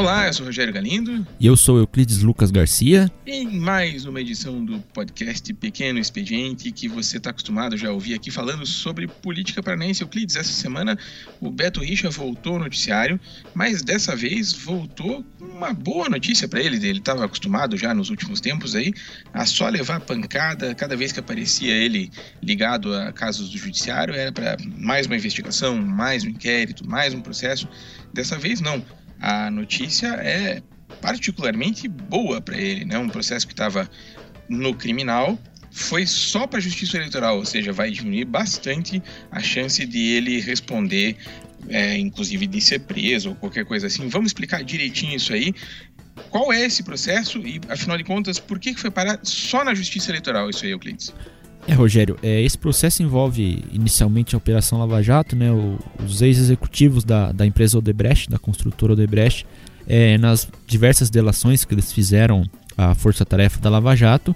Olá, eu sou Rogério Galindo. E eu sou Euclides Lucas Garcia. Em mais uma edição do podcast Pequeno Expediente, que você está acostumado já a ouvir aqui falando sobre política paranense. Euclides, essa semana o Beto Richa voltou ao noticiário, mas dessa vez voltou com uma boa notícia para ele. Ele estava acostumado já nos últimos tempos aí a só levar pancada cada vez que aparecia ele ligado a casos do judiciário. Era para mais uma investigação, mais um inquérito, mais um processo. Dessa vez não a notícia é particularmente boa para ele, né? Um processo que estava no criminal foi só para a justiça eleitoral, ou seja, vai diminuir bastante a chance de ele responder, é, inclusive de ser preso ou qualquer coisa assim. Vamos explicar direitinho isso aí. Qual é esse processo e, afinal de contas, por que foi parar só na justiça eleitoral isso aí, Euclides? É, Rogério, é, esse processo envolve inicialmente a Operação Lava Jato, né, o, os ex-executivos da, da empresa Odebrecht, da construtora Odebrecht, é, nas diversas delações que eles fizeram à força-tarefa da Lava Jato.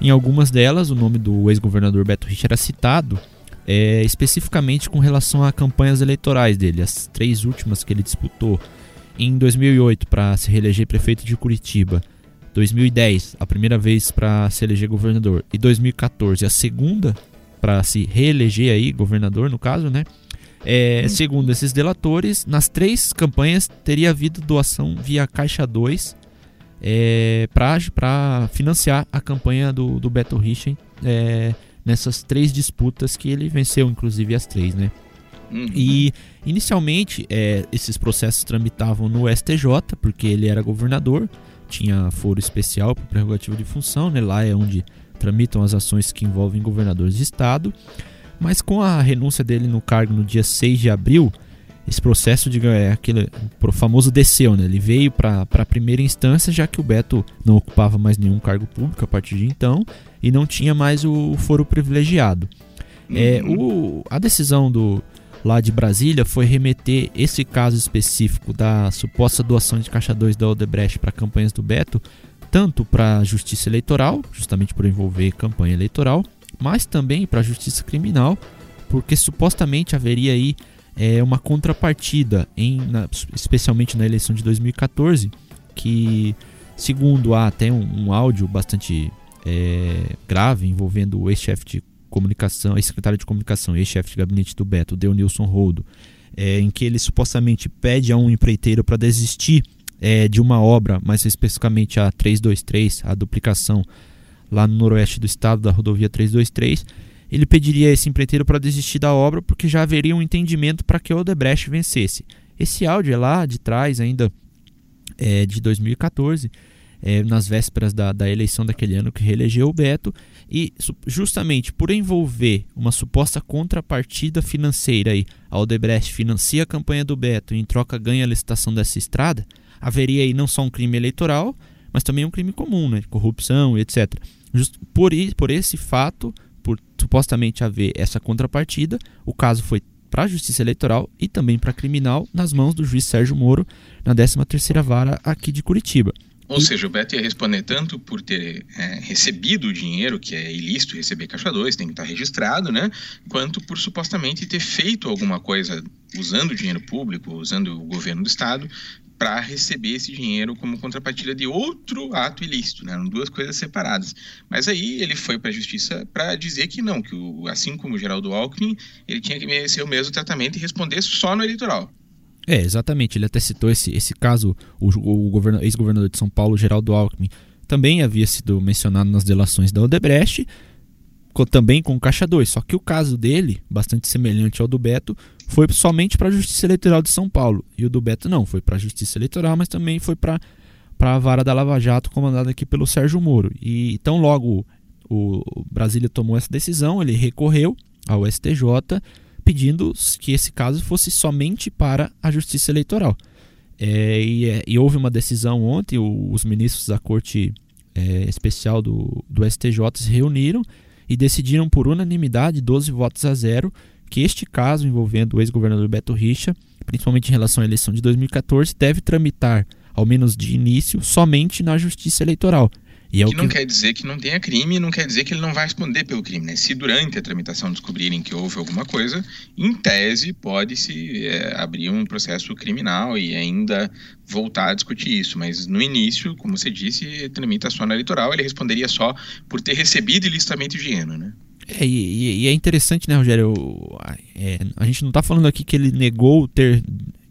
Em algumas delas, o nome do ex-governador Beto Rich era citado, é, especificamente com relação a campanhas eleitorais dele, as três últimas que ele disputou em 2008 para se reeleger prefeito de Curitiba 2010, a primeira vez para se eleger governador, e 2014, a segunda para se reeleger aí governador, no caso, né? É, hum. Segundo esses delatores, nas três campanhas teria havido doação via Caixa 2 é, para financiar a campanha do, do Beto Richen é, nessas três disputas que ele venceu, inclusive as três, né? Uhum. E inicialmente é, esses processos tramitavam no STJ, porque ele era governador, tinha foro especial para prerrogativa de função, né? lá é onde tramitam as ações que envolvem governadores de estado. Mas com a renúncia dele no cargo no dia 6 de abril, esse processo de, é aquele o famoso desceu, né? Ele veio para a primeira instância, já que o Beto não ocupava mais nenhum cargo público a partir de então e não tinha mais o foro privilegiado. É, uhum. o, a decisão do, lá de Brasília foi remeter esse caso específico da suposta doação de caixa 2 da Odebrecht para campanhas do Beto, tanto para a justiça eleitoral, justamente por envolver campanha eleitoral, mas também para a justiça criminal, porque supostamente haveria aí é, uma contrapartida, em, na, especialmente na eleição de 2014, que, segundo há até um, um áudio bastante é, grave envolvendo o ex-chefe de comunicação, ex-secretário de comunicação, ex-chefe de gabinete do Beto, Deunilson Roldo, é, em que ele supostamente pede a um empreiteiro para desistir é, de uma obra, mais especificamente a 323, a duplicação lá no noroeste do estado da rodovia 323, ele pediria a esse empreiteiro para desistir da obra porque já haveria um entendimento para que o Odebrecht vencesse. Esse áudio é lá de trás, ainda é, de 2014, é, nas vésperas da, da eleição daquele ano que reelegeu o Beto, e justamente por envolver uma suposta contrapartida financeira aí, a Odebrecht financia a campanha do Beto e em troca ganha a licitação dessa estrada, haveria aí não só um crime eleitoral, mas também um crime comum, né, corrupção etc. Just por, por esse fato, por supostamente haver essa contrapartida, o caso foi para a Justiça Eleitoral e também para Criminal nas mãos do juiz Sérgio Moro na 13ª Vara aqui de Curitiba. Ou seja, o Beto ia responder tanto por ter é, recebido o dinheiro, que é ilícito receber caixa 2, tem que estar registrado, né? Quanto por supostamente ter feito alguma coisa usando o dinheiro público, usando o governo do Estado, para receber esse dinheiro como contrapartida de outro ato ilícito, né? Eram duas coisas separadas. Mas aí ele foi para a justiça para dizer que não, que o, assim como o Geraldo Alckmin, ele tinha que merecer o mesmo tratamento e responder só no eleitoral. É, exatamente. Ele até citou esse, esse caso, o, o ex-governador de São Paulo, Geraldo Alckmin, também havia sido mencionado nas delações da Odebrecht, com, também com o Caixa 2. Só que o caso dele, bastante semelhante ao do Beto, foi somente para a Justiça Eleitoral de São Paulo. E o do Beto não, foi para a Justiça Eleitoral, mas também foi para a vara da Lava Jato, comandada aqui pelo Sérgio Moro. E então, logo o, o Brasília tomou essa decisão, ele recorreu ao STJ pedindo que esse caso fosse somente para a Justiça Eleitoral. É, e, é, e, houve uma decisão ontem, o, os ministros da Corte é, Especial do, do STJ se reuniram e decidiram por unanimidade, 12 votos a zero, que este caso envolvendo o ex-governador Beto Richa, principalmente em relação à eleição de 2014, deve tramitar, ao menos de início, somente na Justiça Eleitoral. E é que, que não quer dizer que não tenha crime, não quer dizer que ele não vai responder pelo crime. Né? Se durante a tramitação descobrirem que houve alguma coisa, em tese pode-se é, abrir um processo criminal e ainda voltar a discutir isso. Mas no início, como você disse, tramita só na eleitoral, ele responderia só por ter recebido ilicitamente o dinheiro, né? É, e, e, é interessante, né, Rogério? É, a gente não está falando aqui que ele negou ter.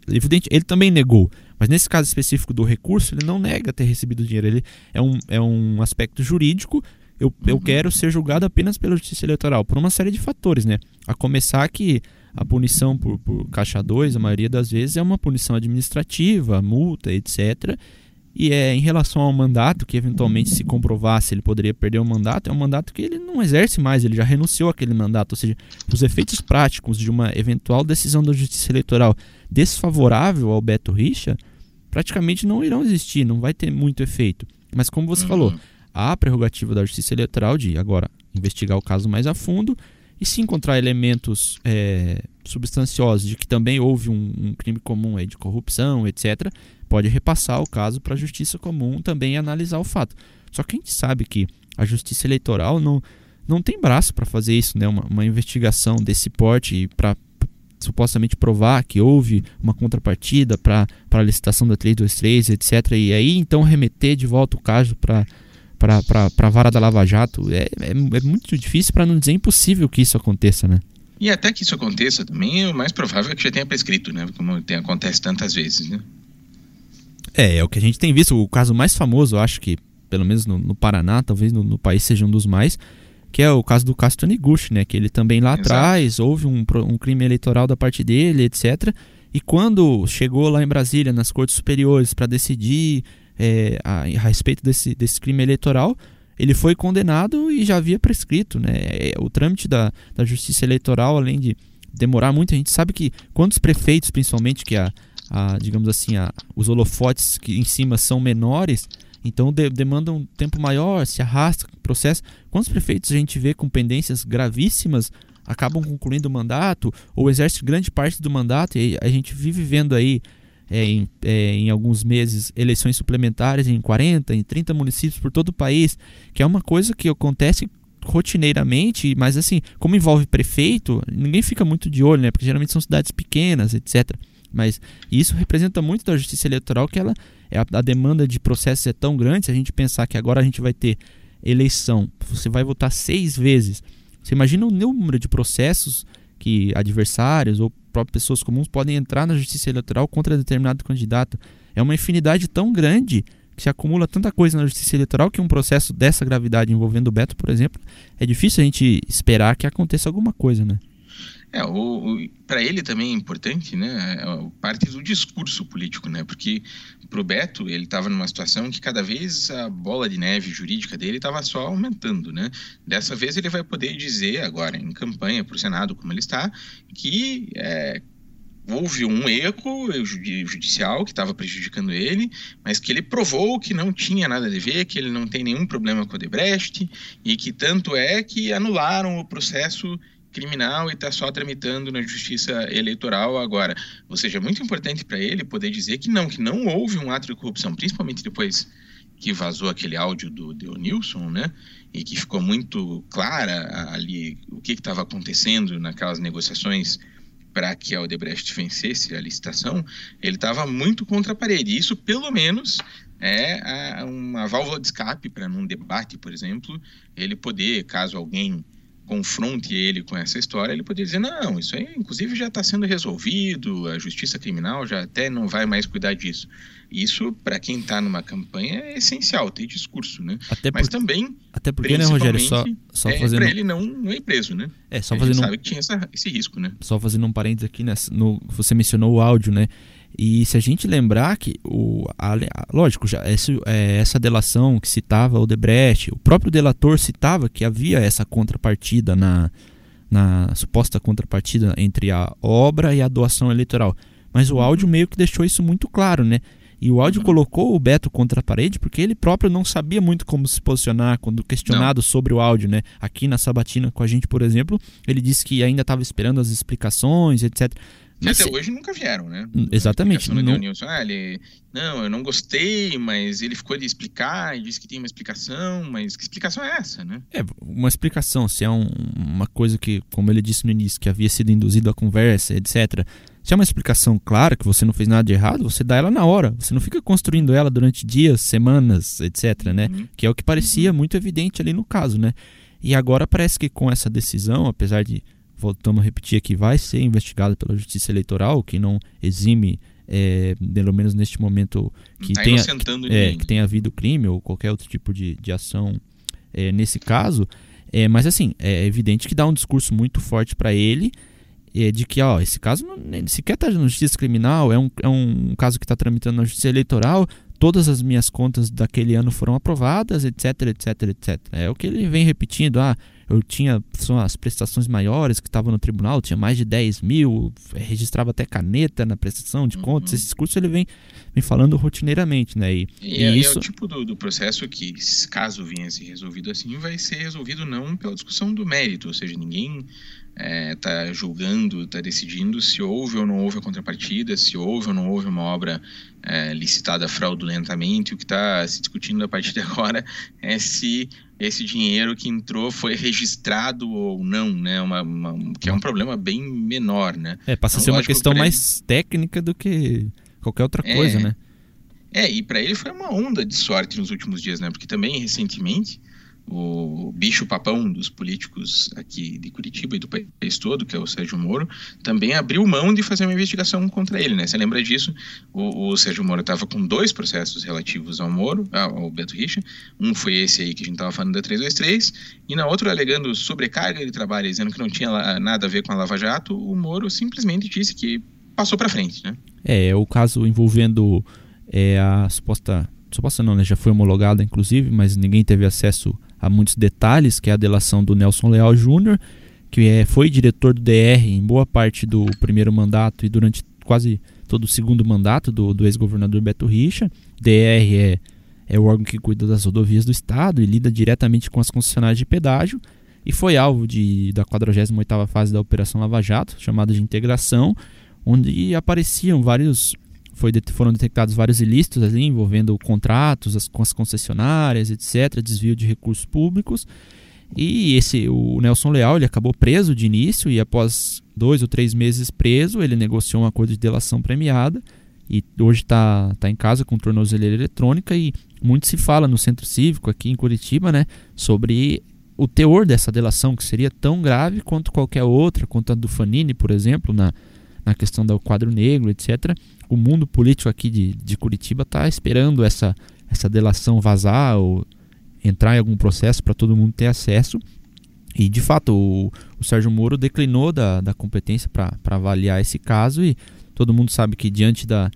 Evidente, ele também negou. Mas nesse caso específico do recurso, ele não nega ter recebido dinheiro. Ele é um, é um aspecto jurídico. Eu, uhum. eu quero ser julgado apenas pela justiça eleitoral, por uma série de fatores, né? A começar que a punição por, por caixa 2, a maioria das vezes, é uma punição administrativa, multa, etc. E é em relação ao mandato, que eventualmente se comprovasse ele poderia perder o mandato, é um mandato que ele não exerce mais, ele já renunciou àquele mandato. Ou seja, os efeitos práticos de uma eventual decisão da Justiça Eleitoral desfavorável ao Beto Richa praticamente não irão existir, não vai ter muito efeito. Mas como você uhum. falou, há a prerrogativa da Justiça Eleitoral de agora investigar o caso mais a fundo e se encontrar elementos é, substanciosos de que também houve um, um crime comum aí de corrupção, etc., pode repassar o caso para a Justiça Comum também analisar o fato. Só que a gente sabe que a Justiça Eleitoral não, não tem braço para fazer isso, né? uma, uma investigação desse porte para supostamente provar que houve uma contrapartida para a licitação da 323, etc. E aí então remeter de volta o caso para para a vara da Lava Jato é, é, é muito difícil, para não dizer impossível que isso aconteça, né? E até que isso aconteça também, o mais provável é que já tenha prescrito, né? Como tem, acontece tantas vezes, né? É, é o que a gente tem visto. O caso mais famoso, eu acho que, pelo menos no, no Paraná, talvez no, no, país seja um dos mais, que é o caso do Castro Niguchi, né? Que ele também lá Exato. atrás houve um, um crime eleitoral da parte dele, etc. E quando chegou lá em Brasília, nas cortes superiores, para decidir é, a, a, respeito desse, desse crime eleitoral, ele foi condenado e já havia prescrito. Né? É, o trâmite da, da justiça eleitoral, além de demorar muito, a gente sabe que quando os prefeitos, principalmente, que a, a, digamos assim, a, os holofotes que em cima são menores, então de, demanda um tempo maior, se arrasta o processo. Quantos prefeitos a gente vê com pendências gravíssimas acabam concluindo o mandato ou exerce grande parte do mandato e a gente vive vendo aí é, em, é, em, alguns meses eleições suplementares em 40, em 30 municípios por todo o país, que é uma coisa que acontece rotineiramente, mas assim, como envolve prefeito, ninguém fica muito de olho, né? Porque geralmente são cidades pequenas, etc. Mas isso representa muito da justiça eleitoral que ela é a, a demanda de processos é tão grande, se a gente pensar que agora a gente vai ter eleição, você vai votar seis vezes. Você imagina o número de processos que adversários ou próprias pessoas comuns podem entrar na justiça eleitoral contra determinado candidato. É uma infinidade tão grande que se acumula tanta coisa na justiça eleitoral que um processo dessa gravidade envolvendo o Beto, por exemplo, é difícil a gente esperar que aconteça alguma coisa, né? É, para ele também é importante, né, é, parte do discurso político, né, porque o Beto ele estava numa situação que cada vez a bola de neve jurídica dele estava só aumentando, né. Dessa vez ele vai poder dizer agora em campanha para o Senado como ele está que é, houve um erro judicial que estava prejudicando ele, mas que ele provou que não tinha nada a ver, que ele não tem nenhum problema com o Debrecht e que tanto é que anularam o processo criminal e está só tramitando na justiça eleitoral agora. Ou seja, é muito importante para ele poder dizer que não, que não houve um ato de corrupção, principalmente depois que vazou aquele áudio do Nilson, né? E que ficou muito clara ali o que estava acontecendo naquelas negociações para que a Odebrecht vencesse a licitação, ele estava muito contra a parede. Isso, pelo menos, é uma válvula de escape para num debate, por exemplo, ele poder, caso alguém confronte ele com essa história, ele poderia dizer: não, isso aí, inclusive, já está sendo resolvido, a justiça criminal já até não vai mais cuidar disso. Isso, para quem está numa campanha, é essencial, ter discurso, né? Até Mas também. Até porque, né, Rogério? Só, só é, fazendo. Para ele não, não ir preso, né? É, só fazendo. sabe que tinha essa, esse risco, né? Só fazendo um parênteses aqui, né? No, você mencionou o áudio, né? E se a gente lembrar que, o, a, lógico, já essa, é, essa delação que citava o Debrecht, o próprio delator citava que havia essa contrapartida na, na suposta contrapartida entre a obra e a doação eleitoral. Mas o áudio meio que deixou isso muito claro, né? E o áudio colocou o Beto contra a parede porque ele próprio não sabia muito como se posicionar quando questionado não. sobre o áudio, né? Aqui na Sabatina com a gente, por exemplo, ele disse que ainda estava esperando as explicações, etc. Até hoje nunca vieram, né? Exatamente. Não... Não, Nilson, ah, ele, não, eu não gostei, mas ele ficou de explicar e disse que tem uma explicação, mas que explicação é essa, né? É, uma explicação, se é um, uma coisa que, como ele disse no início, que havia sido induzido à conversa, etc. Se é uma explicação clara que você não fez nada de errado, você dá ela na hora. Você não fica construindo ela durante dias, semanas, etc, né? Uhum. Que é o que parecia uhum. muito evidente ali no caso, né? E agora parece que com essa decisão, apesar de voltamos a repetir aqui, vai ser investigado pela Justiça Eleitoral, que não exime, é, pelo menos neste momento, que, tá tenha, que, é, que tenha havido crime ou qualquer outro tipo de, de ação é, nesse caso. É, mas assim, é evidente que dá um discurso muito forte para ele é, de que ó, esse caso não, sequer está na justiça criminal, é um, é um caso que está tramitando na justiça eleitoral, todas as minhas contas daquele ano foram aprovadas, etc, etc, etc. É o que ele vem repetindo, ah, eu tinha são as prestações maiores que estavam no tribunal, tinha mais de 10 mil, registrava até caneta na prestação de contas. Uhum. Esse discurso ele vem, vem falando rotineiramente, né? E, e, e é, isso... é o tipo do, do, processo que, caso venha a ser resolvido assim, vai ser resolvido não pela discussão do mérito, ou seja, ninguém está é, julgando, está decidindo se houve ou não houve a contrapartida, se houve ou não houve uma obra é, licitada fraudulentamente. O que está se discutindo a partir de agora é se esse dinheiro que entrou foi registrado ou não, né? Uma, uma que é um problema bem menor, né? É, passa então, a ser uma questão mais técnica do que qualquer outra é, coisa, né? É, e para ele foi uma onda de sorte nos últimos dias, né? Porque também recentemente o bicho papão dos políticos aqui de Curitiba e do país todo, que é o Sérgio Moro, também abriu mão de fazer uma investigação contra ele, né? Você lembra disso? O, o Sérgio Moro estava com dois processos relativos ao Moro, ao Beto Richa. Um foi esse aí que a gente estava falando da 323, e na outra alegando sobrecarga de trabalho, dizendo que não tinha nada a ver com a Lava Jato, o Moro simplesmente disse que passou para frente, né? É, é, o caso envolvendo é, a suposta suposta não, né? Já foi homologada, inclusive, mas ninguém teve acesso a muitos detalhes, que é a delação do Nelson Leal Júnior, que é, foi diretor do DR em boa parte do primeiro mandato e durante quase todo o segundo mandato do, do ex-governador Beto Richa. DR é, é o órgão que cuida das rodovias do estado e lida diretamente com as concessionárias de pedágio e foi alvo de, da 48ª fase da Operação Lava Jato, chamada de integração, onde apareciam vários foi, foram detectados vários ilícitos ali envolvendo contratos as, com as concessionárias, etc., desvio de recursos públicos. E esse o Nelson Leal ele acabou preso de início e após dois ou três meses preso ele negociou um acordo de delação premiada e hoje está tá em casa com tornozeleira eletrônica e muito se fala no centro cívico aqui em Curitiba, né, sobre o teor dessa delação que seria tão grave quanto qualquer outra, quanto a do Fanini, por exemplo, na, na questão do quadro negro, etc o mundo político aqui de, de Curitiba está esperando essa, essa delação vazar ou entrar em algum processo para todo mundo ter acesso. E de fato, o, o Sérgio Moro declinou da, da competência para avaliar esse caso e todo mundo sabe que diante da,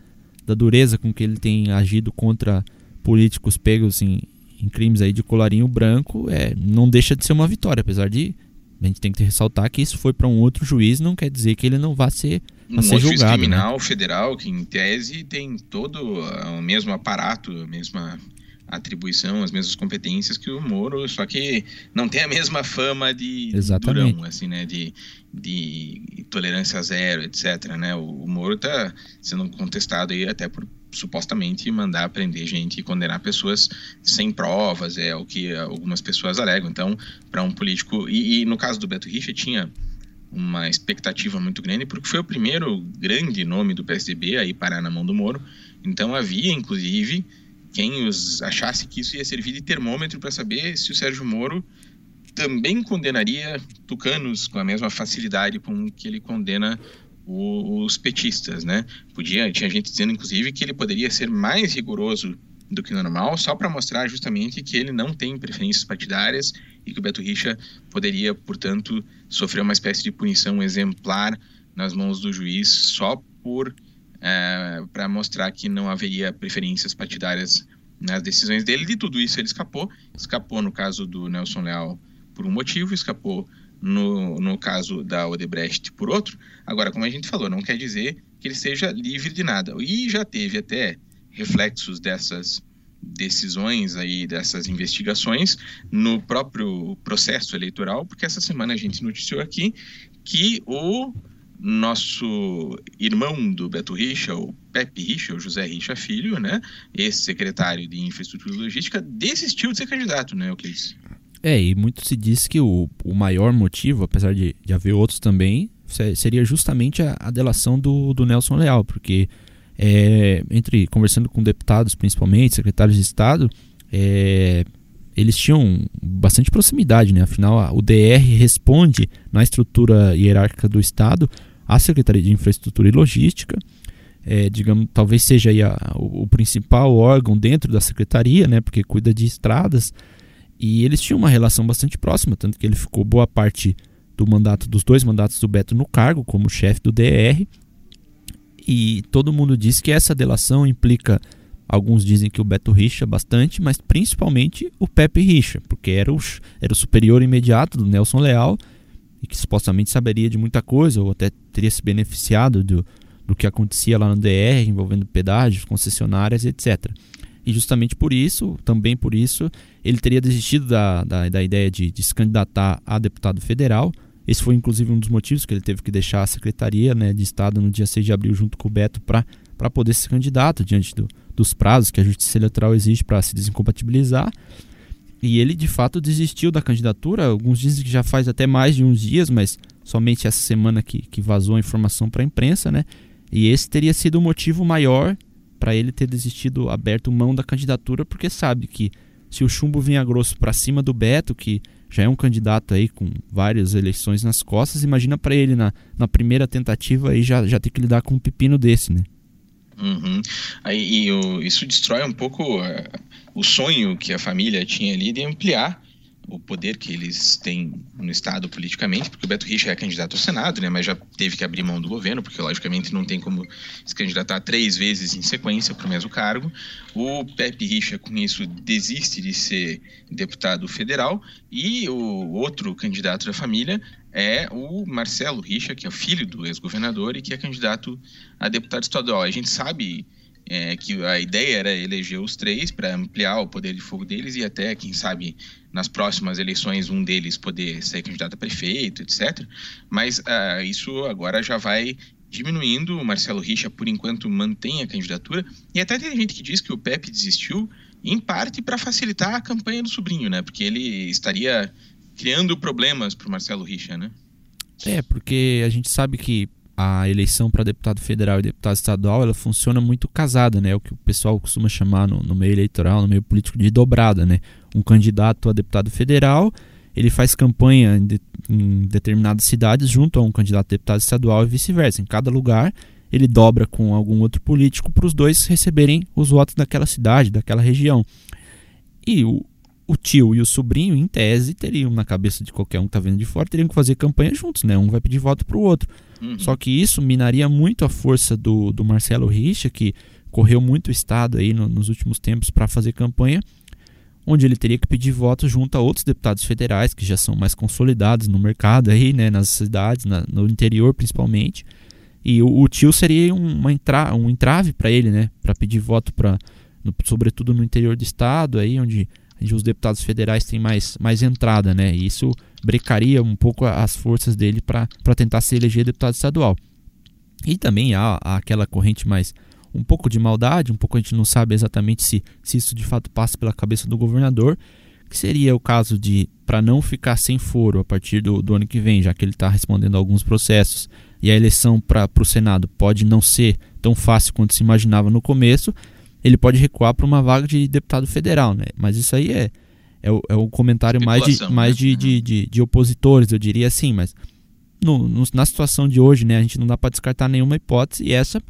da dureza com que ele tem agido contra políticos pegos em, em crimes aí de colarinho branco, é, não deixa de ser uma vitória, apesar de a gente tem que ressaltar que isso foi para um outro juiz, não quer dizer que ele não vá ser um ser juiz né? criminal né? federal que em tese tem todo o mesmo aparato, a mesma atribuição, as mesmas competências que o Moro, só que não tem a mesma fama de Exatamente. durão, assim, né, de, de tolerância zero, etc, né? O, o Moro está sendo contestado aí até por supostamente mandar prender gente e condenar pessoas sem provas, é o que algumas pessoas alegam. Então, para um político e, e, no caso do Beto Richa tinha uma expectativa muito grande, porque foi o primeiro grande nome do PSDB a ir parar na mão do Moro. Então havia, inclusive, quem os achasse que isso ia servir de termômetro para saber se o Sérgio Moro também condenaria tucanos com a mesma facilidade com que ele condena os petistas, né? Podia, tinha gente dizendo, inclusive, que ele poderia ser mais rigoroso do que normal, só para mostrar justamente que ele não tem preferências partidárias e que o Beto Richa poderia, portanto, sofrer uma espécie de punição exemplar nas mãos do juiz só por é, para mostrar que não haveria preferências partidárias nas decisões dele. De tudo isso ele escapou, escapou no caso do Nelson Leal por um motivo, escapou no, no caso da Odebrecht por outro. Agora, como a gente falou, não quer dizer que ele seja livre de nada. E já teve até reflexos dessas decisões aí dessas investigações no próprio processo eleitoral, porque essa semana a gente noticiou aqui que o nosso irmão do Beto Richa, o Pepe Richa, o José Richa Filho, né, ex-secretário de Infraestrutura e Logística, desistiu de ser candidato, né, Euclides? É, e muito se diz que o, o maior motivo, apesar de, de haver outros também, seria justamente a, a delação do, do Nelson Leal, porque é, entre conversando com deputados, principalmente, secretários de Estado, é, eles tinham bastante proximidade, né? Afinal, o DR responde na estrutura hierárquica do Estado à Secretaria de Infraestrutura e Logística, é, digamos, talvez seja a, o, o, principal órgão dentro da secretaria, né? Porque cuida de estradas. E eles tinham uma relação bastante próxima, tanto que ele ficou boa parte do mandato dos dois mandatos do Beto no cargo como chefe do DR. E todo mundo diz que essa delação implica Alguns dizem que o Beto Richa bastante, mas principalmente o Pepe Richa, porque era o, era o superior imediato do Nelson Leal e que supostamente saberia de muita coisa, ou até teria se beneficiado do, do que acontecia lá no DR, envolvendo pedágios, concessionárias, etc. E justamente por isso, também por isso, ele teria desistido da, da, da ideia de, de, se candidatar a deputado federal. Esse foi inclusive um dos motivos que ele teve que deixar a Secretaria né, de Estado no dia 6 de abril junto com o Beto para poder ser candidato diante do, dos prazos que a Justiça Eleitoral exige para se desincompatibilizar. E ele de fato desistiu da candidatura. Alguns dizem que já faz até mais de uns dias, mas somente essa semana que, que vazou a informação para a imprensa, né? E esse teria sido o motivo maior para ele ter desistido, aberto mão da candidatura, porque sabe que se o chumbo vinha grosso para cima do Beto, que já é um candidato aí com várias eleições nas costas, imagina para ele na, na primeira tentativa aí já, já ter que lidar com um pepino desse, né? Uhum. Aí, e o, isso destrói um pouco uh, o sonho que a família tinha ali de ampliar o poder que eles têm no Estado politicamente, porque o Beto Richa é candidato ao Senado, né, mas já teve que abrir mão do governo, porque logicamente não tem como se candidatar três vezes em sequência para o mesmo cargo. O Pepe Richa, com isso, desiste de ser deputado federal e o outro candidato da família é o Marcelo Richa, que é o filho do ex-governador e que é candidato a deputado estadual. A gente sabe é, que a ideia era eleger os três para ampliar o poder de fogo deles e até, quem sabe, nas próximas eleições um deles poder ser candidato a prefeito, etc. Mas uh, isso agora já vai diminuindo. O Marcelo Richa, por enquanto, mantém a candidatura. E até tem gente que diz que o Pepe desistiu, em parte para facilitar a campanha do sobrinho, né? Porque ele estaria criando problemas para o Marcelo Richa, né? É, porque a gente sabe que a eleição para deputado federal e deputado estadual ela funciona muito casada, né? É o que o pessoal costuma chamar no, no, meio eleitoral, no meio político de dobrada, né? Um candidato a deputado federal ele faz campanha em, de, em determinadas cidades junto a um candidato a deputado estadual e vice-versa. Em cada lugar ele dobra com algum outro político para os dois receberem os votos daquela cidade, daquela região. E o, o tio e o sobrinho, em tese, teriam na cabeça de qualquer um que está vendo de fora, teriam que fazer campanha juntos, né? Um vai pedir voto para o outro. Uhum. Só que isso minaria muito a força do, do Marcelo Richa, que correu muito o estado aí no, nos últimos tempos para fazer campanha, onde ele teria que pedir voto junto a outros deputados federais que já são mais consolidados no mercado aí, né? Nas cidades, na, no interior principalmente. E o, o tio seria uma entra, um entrave para ele, né? Para pedir voto para, sobretudo no interior do estado aí, onde os deputados federais têm mais, mais entrada, né? E isso brecaria um pouco as forças dele para tentar se eleger deputado estadual. E também há, há, aquela corrente mais um pouco de maldade, um pouco a gente não sabe exatamente se, se isso de fato passa pela cabeça do governador, que seria o caso de, para não ficar sem foro a partir do, do ano que vem, já que ele está respondendo a alguns processos, e a eleição para o Senado pode não ser tão fácil quanto se imaginava no começo, ele pode recuar para uma vaga de deputado federal, né? Mas isso aí é, é, o, é o comentário mais, de, mais né? de, de, uhum. de, de, opositores, eu diria assim, mas no, no, na situação de hoje, né, a gente não dá para descartar nenhuma hipótese e essa,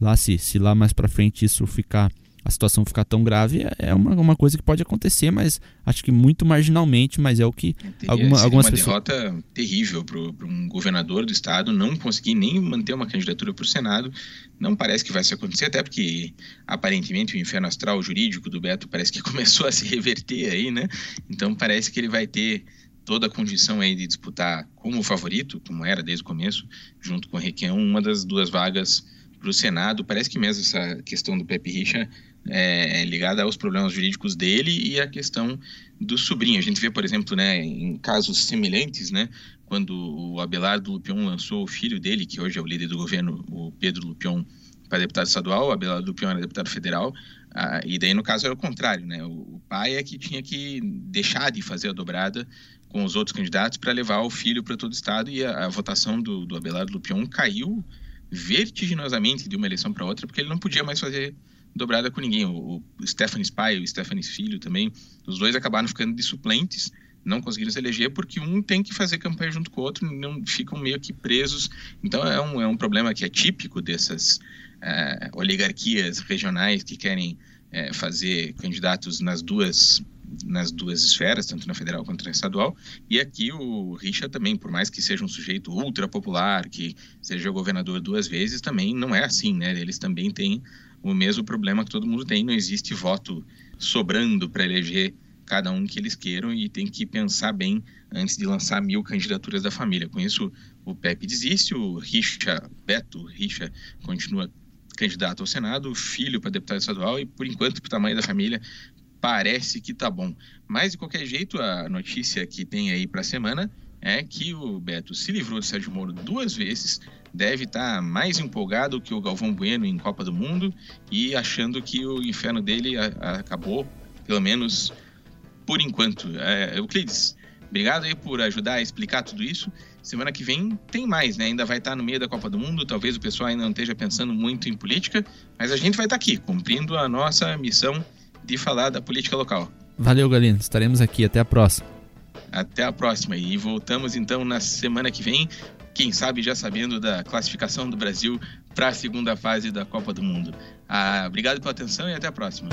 lá se, se lá mais para frente isso ficar a situação ficar tão grave é, é uma, uma coisa que pode acontecer, mas acho que muito marginalmente, mas é o que alguma, algumas uma pessoas... derrota terrível para um governador do estado não conseguir nem manter uma candidatura para o Senado. Não parece que vai se acontecer, até porque aparentemente o inferno astral jurídico do Beto parece que começou a se reverter aí, né? Então parece que ele vai ter toda a condição aí de disputar como favorito, como era desde o começo, junto com o Requião, uma das duas vagas para o Senado. Parece que mesmo essa questão do Pepe Richa é, ligada aos problemas jurídicos dele e a questão do sobrinho. A gente vê, por exemplo, né, em casos semelhantes, né, quando o Abelardo Lupion lançou o filho dele, que hoje é o líder do governo, o Pedro Lupion, para deputado estadual, o Abelardo Lupion era deputado federal, ah, e daí no caso era o contrário, né? O, o pai é que tinha que deixar de fazer a dobrada com os outros candidatos para levar o filho para todo o estado e a, a votação do, do Abelardo Lupion caiu vertiginosamente de uma eleição para outra porque ele não podia mais fazer dobrada com ninguém. O, o Stephanie Spy, o Stephanie Filho também, os dois acabaram ficando de suplentes, não conseguiram se eleger porque um tem que fazer campanha junto com o outro, não ficam meio que presos. Então é um, é um problema que é típico dessas é, oligarquias regionais que querem é, fazer candidatos nas duas nas duas esferas, tanto na federal quanto na estadual. E aqui o Richa também, por mais que seja um sujeito ultra popular, que seja governador duas vezes, também não é assim, né? Eles também têm o mesmo problema que todo mundo tem, não existe voto sobrando para eleger cada um que eles queiram e tem que pensar bem antes de lançar mil candidaturas da família. Com isso, o Pepe desiste, o Richa, Beto Richa, continua candidato ao Senado, filho para deputado estadual e, por enquanto, para o tamanho da família, parece que tá bom. Mas, de qualquer jeito, a notícia que tem aí para a semana é que o Beto se livrou de Sérgio Moro duas vezes, deve estar tá mais empolgado que o Galvão Bueno em Copa do Mundo e achando que o inferno dele a, a, acabou, pelo menos por enquanto. É, Euclides, obrigado aí por ajudar a explicar tudo isso. Semana que vem tem mais, né? Ainda vai estar tá no meio da Copa do Mundo, talvez o pessoal ainda não esteja pensando muito em política, mas a gente vai estar tá aqui, cumprindo a nossa missão de falar da política local. Valeu, Galino. Estaremos aqui. Até a próxima. Até a próxima. E voltamos então na semana que vem, quem sabe já sabendo da classificação do Brasil para a segunda fase da Copa do Mundo. Ah, obrigado pela atenção e até a próxima.